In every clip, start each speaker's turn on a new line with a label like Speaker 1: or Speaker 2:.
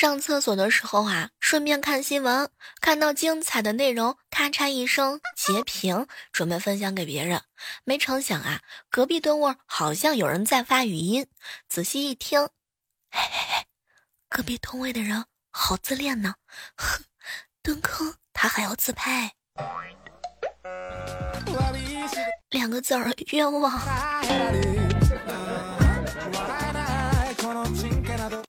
Speaker 1: 上厕所的时候啊，顺便看新闻，看到精彩的内容，咔嚓一声截屏，准备分享给别人。没成想啊，隔壁蹲位好像有人在发语音，仔细一听，嘿嘿嘿，隔壁蹲位的人好自恋呢，哼，蹲坑他还要自拍，两个字儿冤枉。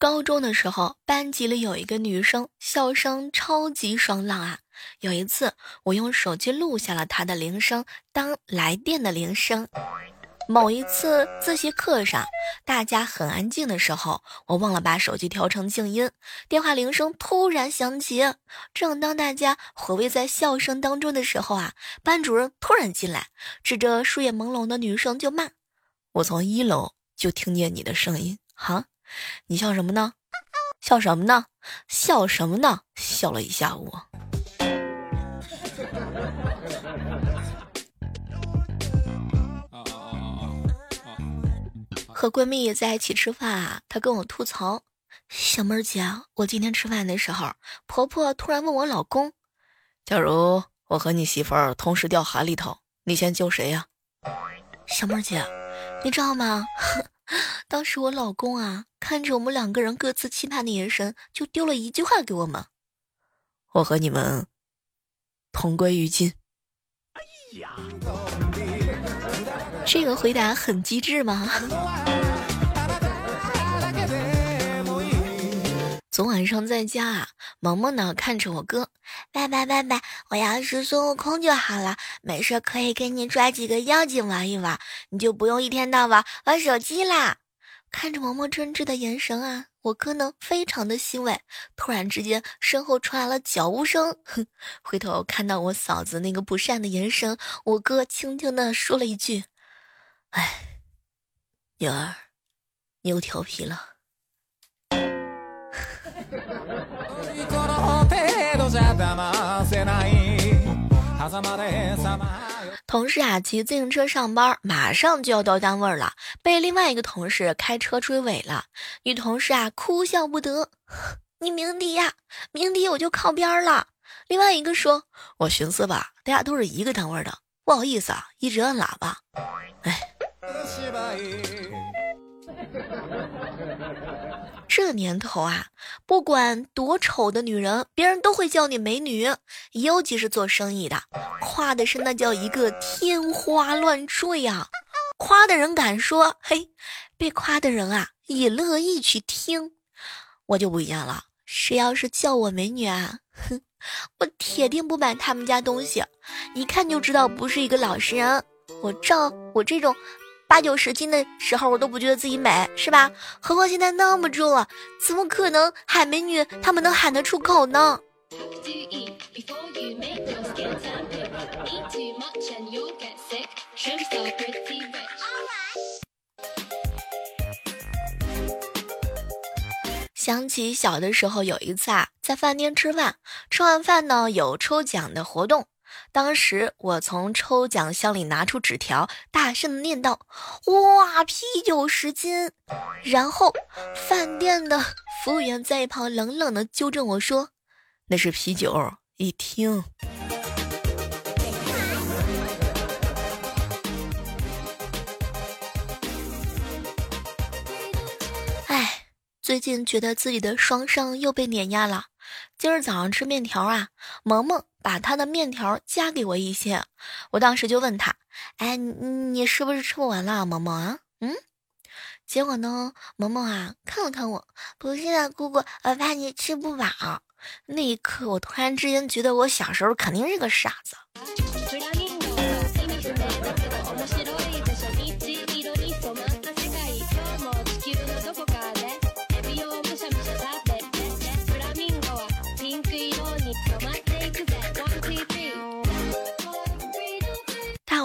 Speaker 1: 高中的时候，班级里有一个女生，笑声超级爽朗啊。有一次，我用手机录下了她的铃声，当来电的铃声。某一次自习课上，大家很安静的时候，我忘了把手机调成静音，电话铃声突然响起。正当大家回味在笑声当中的时候啊，班主任突然进来，指着睡眼朦胧的女生就骂：“我从一楼就听见你的声音，哈。”你笑什么呢？笑什么呢？笑什么呢？笑了一下午。和闺蜜在一起吃饭啊，她跟我吐槽：“小妹儿姐，我今天吃饭的时候，婆婆突然问我老公，假如我和你媳妇儿同时掉海里头，你先救谁呀？”小妹儿姐，你知道吗？当时我老公啊，看着我们两个人各自期盼的眼神，就丢了一句话给我们：“我和你们同归于尽。”哎呀，这个回答很机智吗？昨晚上在家啊，萌萌呢看着我哥，爸爸爸爸，我要是孙悟空就好了，没事可以给你抓几个妖精玩一玩，你就不用一天到晚玩手机啦。看着萌萌真挚的眼神啊，我哥呢非常的欣慰。突然之间，身后传来了脚步声，哼，回头看到我嫂子那个不善的眼神，我哥轻轻的说了一句：“哎，女儿，你又调皮了。” 同事啊，骑自行车上班，马上就要到单位了，被另外一个同事开车追尾了。女同事啊，哭笑不得：“ 你鸣笛呀，鸣笛我就靠边了。”另外一个说：“我寻思吧，大家都是一个单位的，不好意思啊，一直按喇叭。”哎。这年头啊，不管多丑的女人，别人都会叫你美女，尤其是做生意的，夸的是那叫一个天花乱坠呀。夸的人敢说，嘿，被夸的人啊也乐意去听。我就不一样了，谁要是叫我美女啊，哼，我铁定不买他们家东西，一看就知道不是一个老实人。我照我这种。八九十斤的时候，我都不觉得自己美，是吧？何况现在那么重了，怎么可能喊美女他们能喊得出口呢？想起小的时候，有一次啊，在饭店吃饭，吃完饭呢，有抽奖的活动。当时我从抽奖箱里拿出纸条，大声念道：“哇，啤酒十斤！”然后饭店的服务员在一旁冷冷的纠正我说：“那是啤酒一听。”哎，最近觉得自己的双商又被碾压了。今儿早上吃面条啊，萌萌把他的面条夹给我一些，我当时就问他：“哎，你是不是吃不完了，萌萌啊？”嗯，结果呢，萌萌啊看了看我，不是的，姑姑，我怕你吃不饱。那一刻，我突然之间觉得我小时候肯定是个傻子。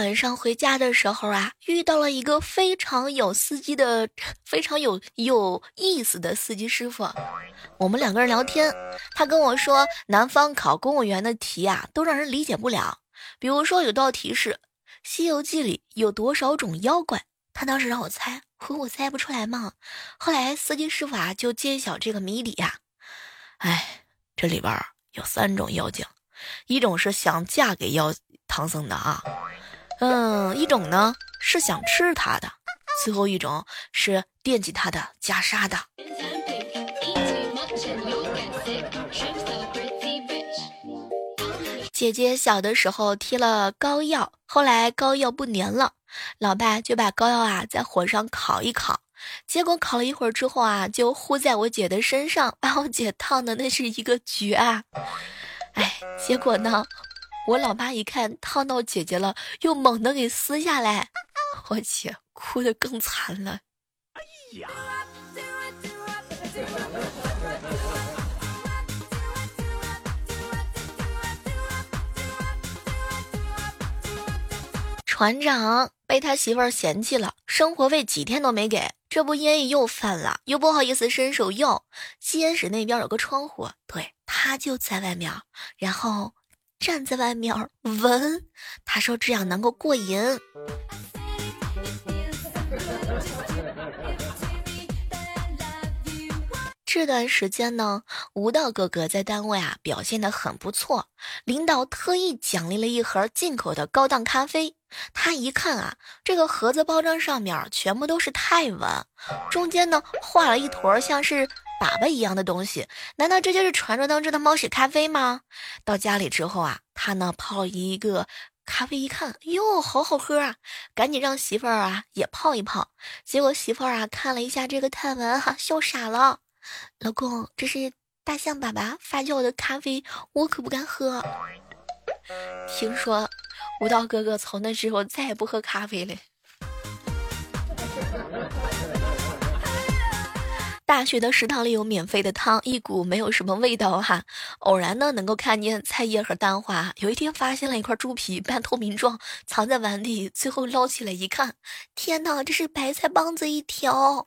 Speaker 1: 晚上回家的时候啊，遇到了一个非常有司机的、非常有有意思的司机师傅。我们两个人聊天，他跟我说，南方考公务员的题啊，都让人理解不了。比如说，有道题是《西游记》里有多少种妖怪，他当时让我猜，我猜不出来嘛。后来司机师傅啊就揭晓这个谜底呀，哎，这里边有三种妖精，一种是想嫁给妖唐僧的啊，嗯，一种呢是想吃它的，最后一种是惦记它的袈裟的。姐姐小的时候贴了膏药，后来膏药不粘了，老爸就把膏药啊在火上烤一烤，结果烤了一会儿之后啊，就糊在我姐的身上，把我姐烫的那是一个绝啊！哎，结果呢，我老爸一看烫到姐姐了，又猛地给撕下来，我姐哭的更惨了。哎呀！船长被他媳妇儿嫌弃了，生活费几天都没给，这不烟瘾又犯了，又不好意思伸手要。吸烟室那边有个窗户，对他就在外面，然后站在外面闻，他说这样能够过瘾。这段时间呢，吴道哥哥在单位啊表现的很不错，领导特意奖励了一盒进口的高档咖啡。他一看啊，这个盒子包装上面全部都是泰文，中间呢画了一坨像是粑粑一样的东西，难道这就是传说当中的猫屎咖啡吗？到家里之后啊，他呢泡一个咖啡，一看哟，好好喝啊，赶紧让媳妇儿啊也泡一泡。结果媳妇儿啊看了一下这个泰文，哈，笑傻了。老公，这是大象粑粑发酵的咖啡，我可不敢喝。听说舞蹈哥哥从那之后再也不喝咖啡了。大学的食堂里有免费的汤，一股没有什么味道哈。偶然呢，能够看见菜叶和蛋花。有一天发现了一块猪皮，半透明状，藏在碗里。最后捞起来一看，天哪，这是白菜帮子一条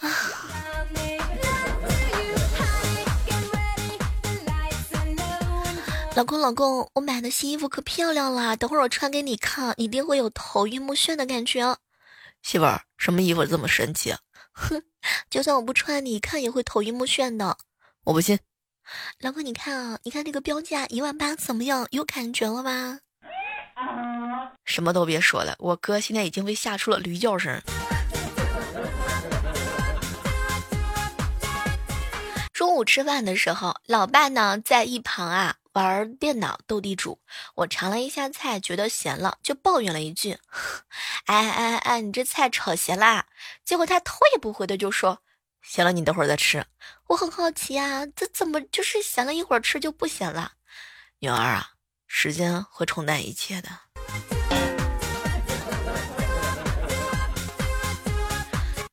Speaker 1: 啊！老公，老公，我买的新衣服可漂亮了，等会儿我穿给你看，一定会有头晕目眩的感觉。媳妇儿，什么衣服这么神奇？哼，就算我不穿，你一看也会头晕目眩的。我不信。老公，你看啊，你看这个标价一万八，怎么样？有感觉了吧？什么都别说了，我哥现在已经被吓出了驴叫声。中午吃饭的时候，老爸呢在一旁啊。玩电脑斗地主，我尝了一下菜，觉得咸了，就抱怨了一句：“哎哎哎，你这菜炒咸啦！”结果他头也不回的就说：“咸了，你等会儿再吃。”我很好奇啊，这怎么就是咸了一会儿吃就不咸了？女儿啊，时间会冲淡一切的。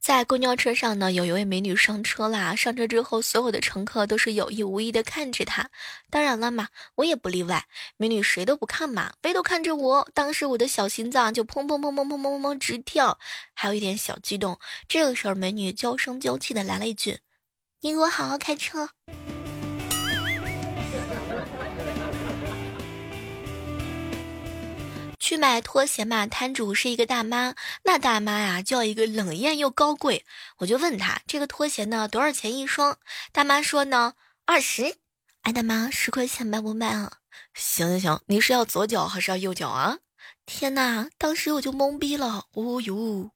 Speaker 1: 在公交车上呢，有一位美女上车啦。上车之后，所有的乘客都是有意无意的看着她。当然了嘛，我也不例外。美女谁都不看嘛，唯独看着我。当时我的小心脏就砰砰砰砰砰砰砰砰直跳，还有一点小激动。这个时候，美女娇声娇气的来了一句：你给我好好开车。去买拖鞋嘛，摊主是一个大妈，那大妈呀叫一个冷艳又高贵。我就问她这个拖鞋呢多少钱一双？大妈说呢二十。哎，大妈十块钱卖不卖啊？行行行，你是要左脚还是要右脚啊？天哪，当时我就懵逼了。哦呦。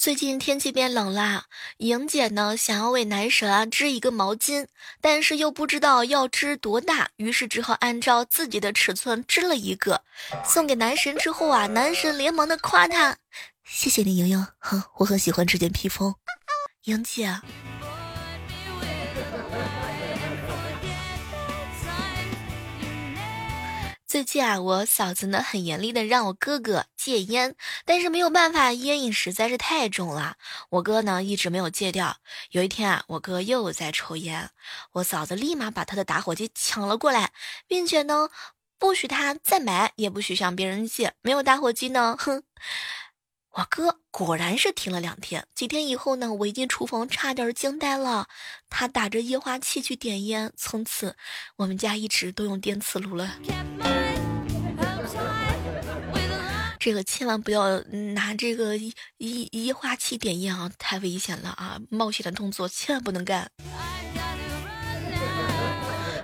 Speaker 1: 最近天气变冷啦，莹姐呢想要为男神啊织一个毛巾，但是又不知道要织多大，于是只好按照自己的尺寸织了一个，送给男神之后啊，男神连忙的夸他：“谢谢你，莹莹，哼，我很喜欢这件披风。”莹姐。最近啊，我嫂子呢很严厉的让我哥哥戒烟，但是没有办法，烟瘾实在是太重了。我哥呢一直没有戒掉。有一天啊，我哥又在抽烟，我嫂子立马把他的打火机抢了过来，并且呢不许他再买，也不许向别人借。没有打火机呢，哼。我哥果然是停了两天，几天以后呢，我一进厨房差点惊呆了。他打着液化气去点烟，从此我们家一直都用电磁炉了。这个千万不要拿这个一一液化气点烟啊，太危险了啊！冒险的动作千万不能干。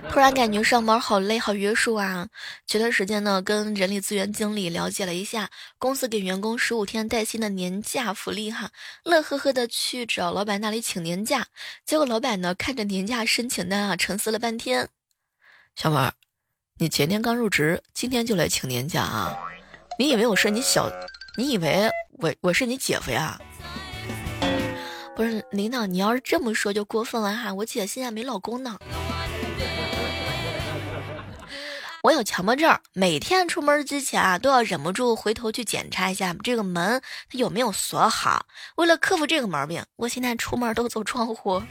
Speaker 1: 突然感觉上班好累，好约束啊！前段时间呢，跟人力资源经理了解了一下，公司给员工十五天带薪的年假福利哈，乐呵呵的去找老板那里请年假，结果老板呢看着年假申请单啊，沉思了半天，小妹儿，你前天刚入职，今天就来请年假啊？你以为我是你小，你以为我我是你姐夫呀？不是领导，你要是这么说就过分了哈，我姐现在没老公呢。我有强迫症，每天出门之前啊，都要忍不住回头去检查一下这个门它有没有锁好。为了克服这个毛病，我现在出门都走窗户。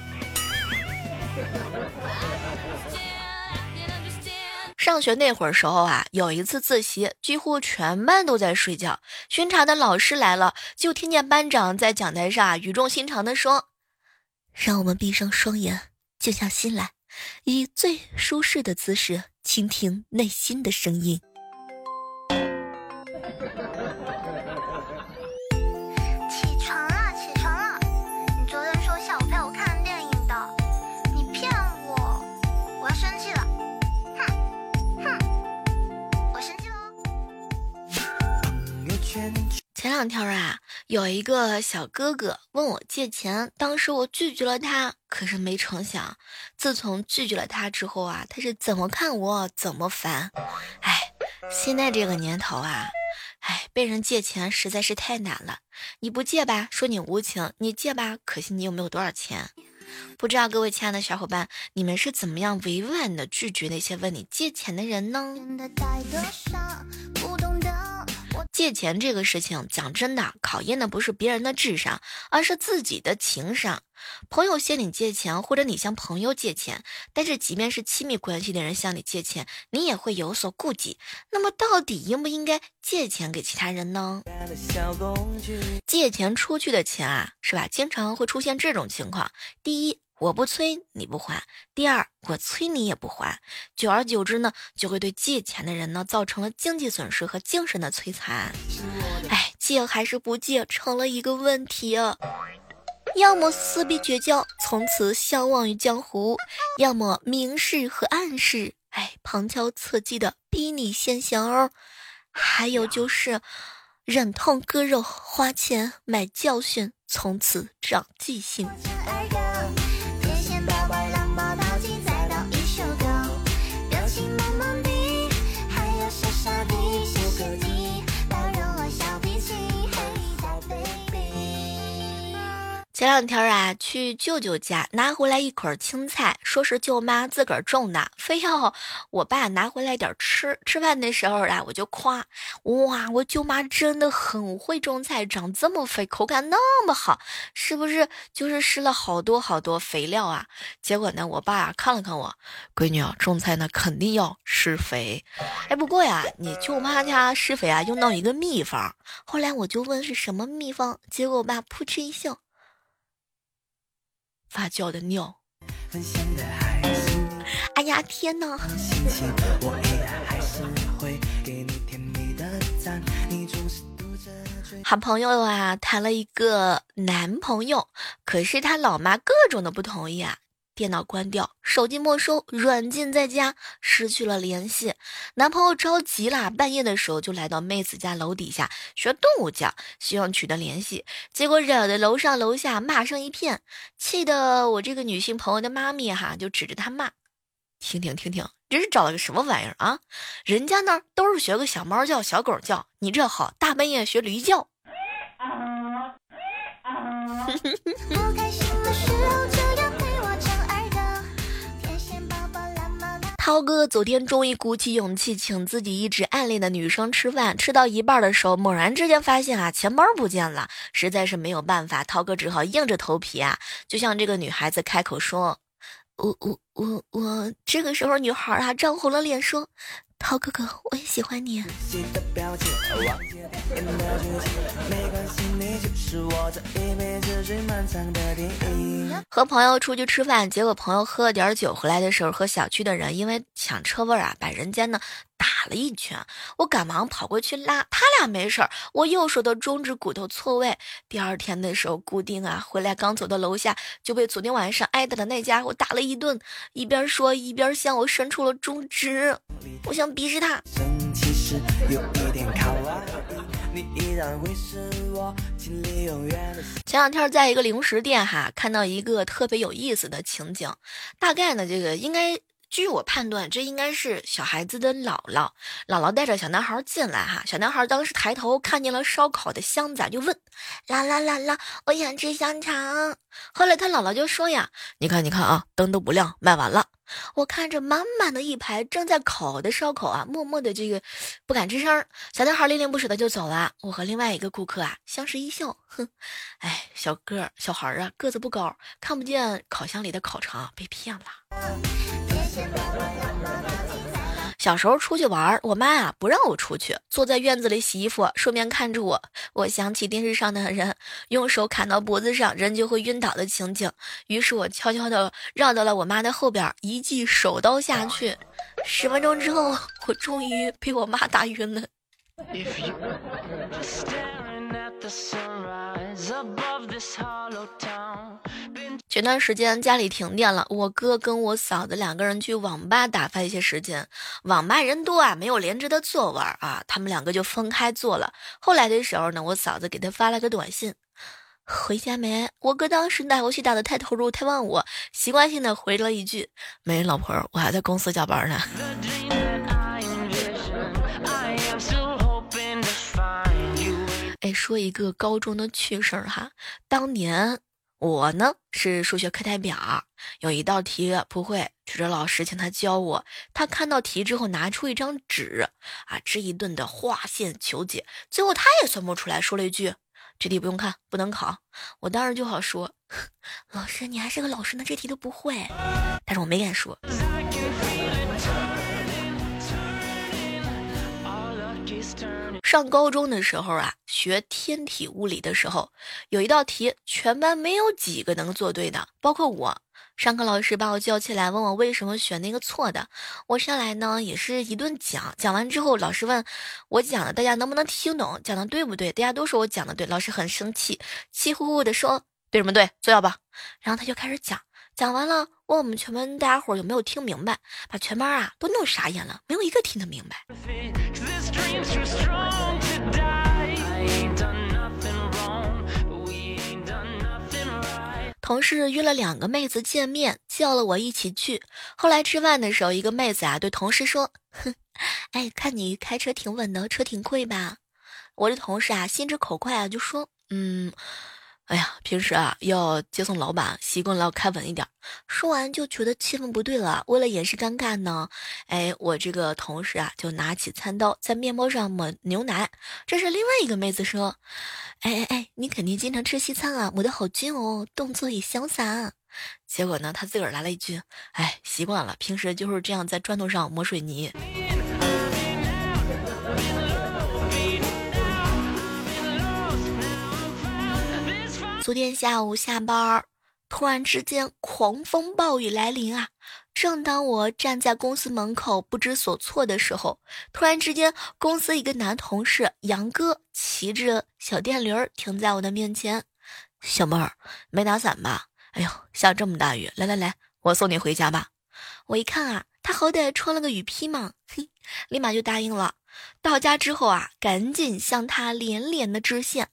Speaker 1: 上学那会儿时候啊，有一次自习，几乎全班都在睡觉。巡查的老师来了，就听见班长在讲台上语重心长地说：“让我们闭上双眼，静下心来，以最舒适的姿势。”倾听内心的声音。
Speaker 2: 起床了，起床了！你昨天说下午陪我看电影的，你骗我！我要生气了！哼哼，我生气
Speaker 1: 喽！前两天啊，有一个小哥哥问我借钱，当时我拒绝了他。可是没成想，自从拒绝了他之后啊，他是怎么看我怎么烦。哎，现在这个年头啊，哎，被人借钱实在是太难了。你不借吧，说你无情；你借吧，可惜你又没有多少钱。不知道各位亲爱的小伙伴，你们是怎么样委婉的拒绝那些问你借钱的人呢？借钱这个事情，讲真的，考验的不是别人的智商，而是自己的情商。朋友向你借钱，或者你向朋友借钱，但是即便是亲密关系的人向你借钱，你也会有所顾忌。那么，到底应不应该借钱给其他人呢？借钱出去的钱啊，是吧？经常会出现这种情况：第一。我不催你不还，第二我催你也不还，久而久之呢，就会对借钱的人呢造成了经济损失和精神的摧残。哎，借还是不借成了一个问题啊，要么撕逼绝交，从此相忘于江湖；要么明示和暗示，哎，旁敲侧击的逼你先行哦。还有就是忍痛割肉，花钱买教训，从此长记性。前两天啊，去舅舅家拿回来一捆青菜，说是舅妈自个儿种的，非要我爸拿回来点吃。吃饭的时候啊，我就夸，哇，我舅妈真的很会种菜，长这么肥，口感那么好，是不是就是施了好多好多肥料啊？结果呢，我爸看了看我，闺女啊，种菜呢肯定要施肥。哎，不过呀，你舅妈家施肥啊，用到一个秘方。后来我就问是什么秘方，结果我爸扑哧一笑。发酵的尿。哎呀天哪！好朋友啊，谈了一个男朋友，可是他老妈各种的不同意啊。电脑关掉，手机没收，软件在家，失去了联系。男朋友着急了，半夜的时候就来到妹子家楼底下学动物叫，希望取得联系。结果惹得楼上楼下骂声一片，气得我这个女性朋友的妈咪哈就指着他骂：“听听听听，这是找了个什么玩意儿啊？人家那儿都是学个小猫叫、小狗叫，你这好大半夜学驴叫。”涛哥昨天终于鼓起勇气请自己一直暗恋的女生吃饭，吃到一半的时候，猛然之间发现啊，钱包不见了，实在是没有办法，涛哥只好硬着头皮啊，就像这个女孩子开口说：“我我我我。”这个时候，女孩啊涨红了脸说：“好哥哥，我也喜欢你。和朋友出去吃饭，结果朋友喝了点酒回来的时候，和小区的人因为抢车位啊，把人间呢打了一拳。我赶忙跑过去拉他俩没事儿，我右手的中指骨头错位。第二天的时候固定啊，回来刚走到楼下就被昨天晚上挨打的那家伙打了一顿，一边说一边向我伸出了中指，我想鄙视他。前两天在一个零食店哈，看到一个特别有意思的情景，大概呢，这个应该。据我判断，这应该是小孩子的姥姥。姥姥带着小男孩进来，哈，小男孩当时抬头看见了烧烤的箱子，就问：“姥姥，姥姥，我想吃香肠。”后来他姥姥就说：“呀，你看，你看啊，灯都不亮，卖完了。”我看着满满的一排正在烤的烧烤啊，默默的这个不敢吱声。小男孩恋恋不舍的就走了。我和另外一个顾客啊相视一笑，哼，哎，小个小孩啊个子不高，看不见烤箱里的烤肠，被骗了。小时候出去玩，我妈啊不让我出去，坐在院子里洗衣服，顺便看着我。我想起电视上的人用手砍到脖子上，人就会晕倒的情景，于是我悄悄的绕到了我妈的后边，一记手刀下去。十分钟之后，我终于被我妈打晕了。前段时间家里停电了，我哥跟我嫂子两个人去网吧打发一些时间。网吧人多啊，没有连着的座位啊，他们两个就分开坐了。后来的时候呢，我嫂子给他发了个短信：“回家没？”我哥当时打游戏打的太投入，太忘我，习惯性的回了一句：“没，老婆，我还在公司加班呢。”哎，说一个高中的趣事儿哈。当年我呢是数学课代表，有一道题不会，指着老师请他教我。他看到题之后，拿出一张纸啊，这一顿的划线求解，最后他也算不出来，说了一句：“这题不用看，不能考。”我当时就好说：“ 老师，你还是个老师呢，这题都不会。”但是我没敢说。上高中的时候啊，学天体物理的时候，有一道题，全班没有几个能做对的，包括我。上课老师把我叫起来，问我为什么选那个错的。我上来呢，也是一顿讲。讲完之后，老师问我讲的大家能不能听懂，讲的对不对？大家都说我讲的对，老师很生气，气呼呼的说：“对什么对？坐下吧。”然后他就开始讲，讲完了，问我们全班大家伙有没有听明白，把全班啊都弄傻眼了，没有一个听得明白。同事约了两个妹子见面，叫了我一起去。后来吃饭的时候，一个妹子啊对同事说：“哼，哎，看你开车挺稳的，车挺贵吧？”我的同事啊心直口快啊就说：“嗯。”哎呀，平时啊要接送老板，习惯了要开稳一点。说完就觉得气氛不对了，为了掩饰尴尬呢，哎，我这个同事啊就拿起餐刀在面包上抹牛奶。这是另外一个妹子说：“哎哎哎，你肯定经常吃西餐啊，抹的好均哦，动作也潇洒。”结果呢，他自个儿来了一句：“哎，习惯了，平时就是这样在砖头上抹水泥。”昨天下午下班，突然之间狂风暴雨来临啊！正当我站在公司门口不知所措的时候，突然之间，公司一个男同事杨哥骑着小电驴停在我的面前。小妹儿，没打伞吧？哎呦，下这么大雨，来来来，我送你回家吧。我一看啊，他好歹穿了个雨披嘛，嘿，立马就答应了。到家之后啊，赶紧向他连连的致谢。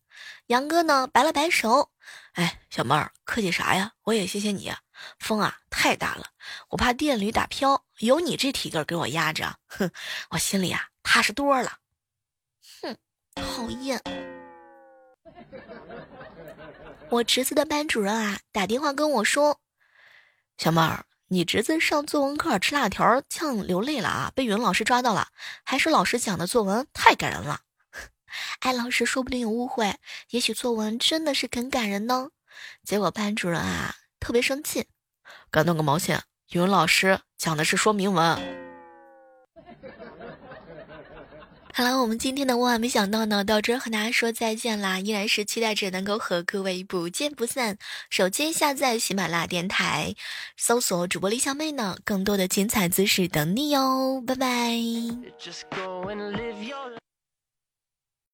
Speaker 1: 杨哥呢，摆了摆手。哎，小妹儿，客气啥呀？我也谢谢你。风啊太大了，我怕电驴打飘，有你这体格给我压着，哼，我心里啊踏实多了。哼，讨厌。我侄子的班主任啊打电话跟我说，小妹儿，你侄子上作文课吃辣条呛流泪了啊，被语文老师抓到了，还说老师讲的作文太感人了。艾老师说不定有误会，也许作文真的是很感人呢。结果班主任啊特别生气，感动个毛线！语文老师讲的是说明文。好了，我们今天的万万没想到呢，到这和大家说再见啦！依然是期待着能够和各位不见不散。手机下载喜马拉雅电台，搜索主播李小妹呢，更多的精彩姿势等你哟，拜拜。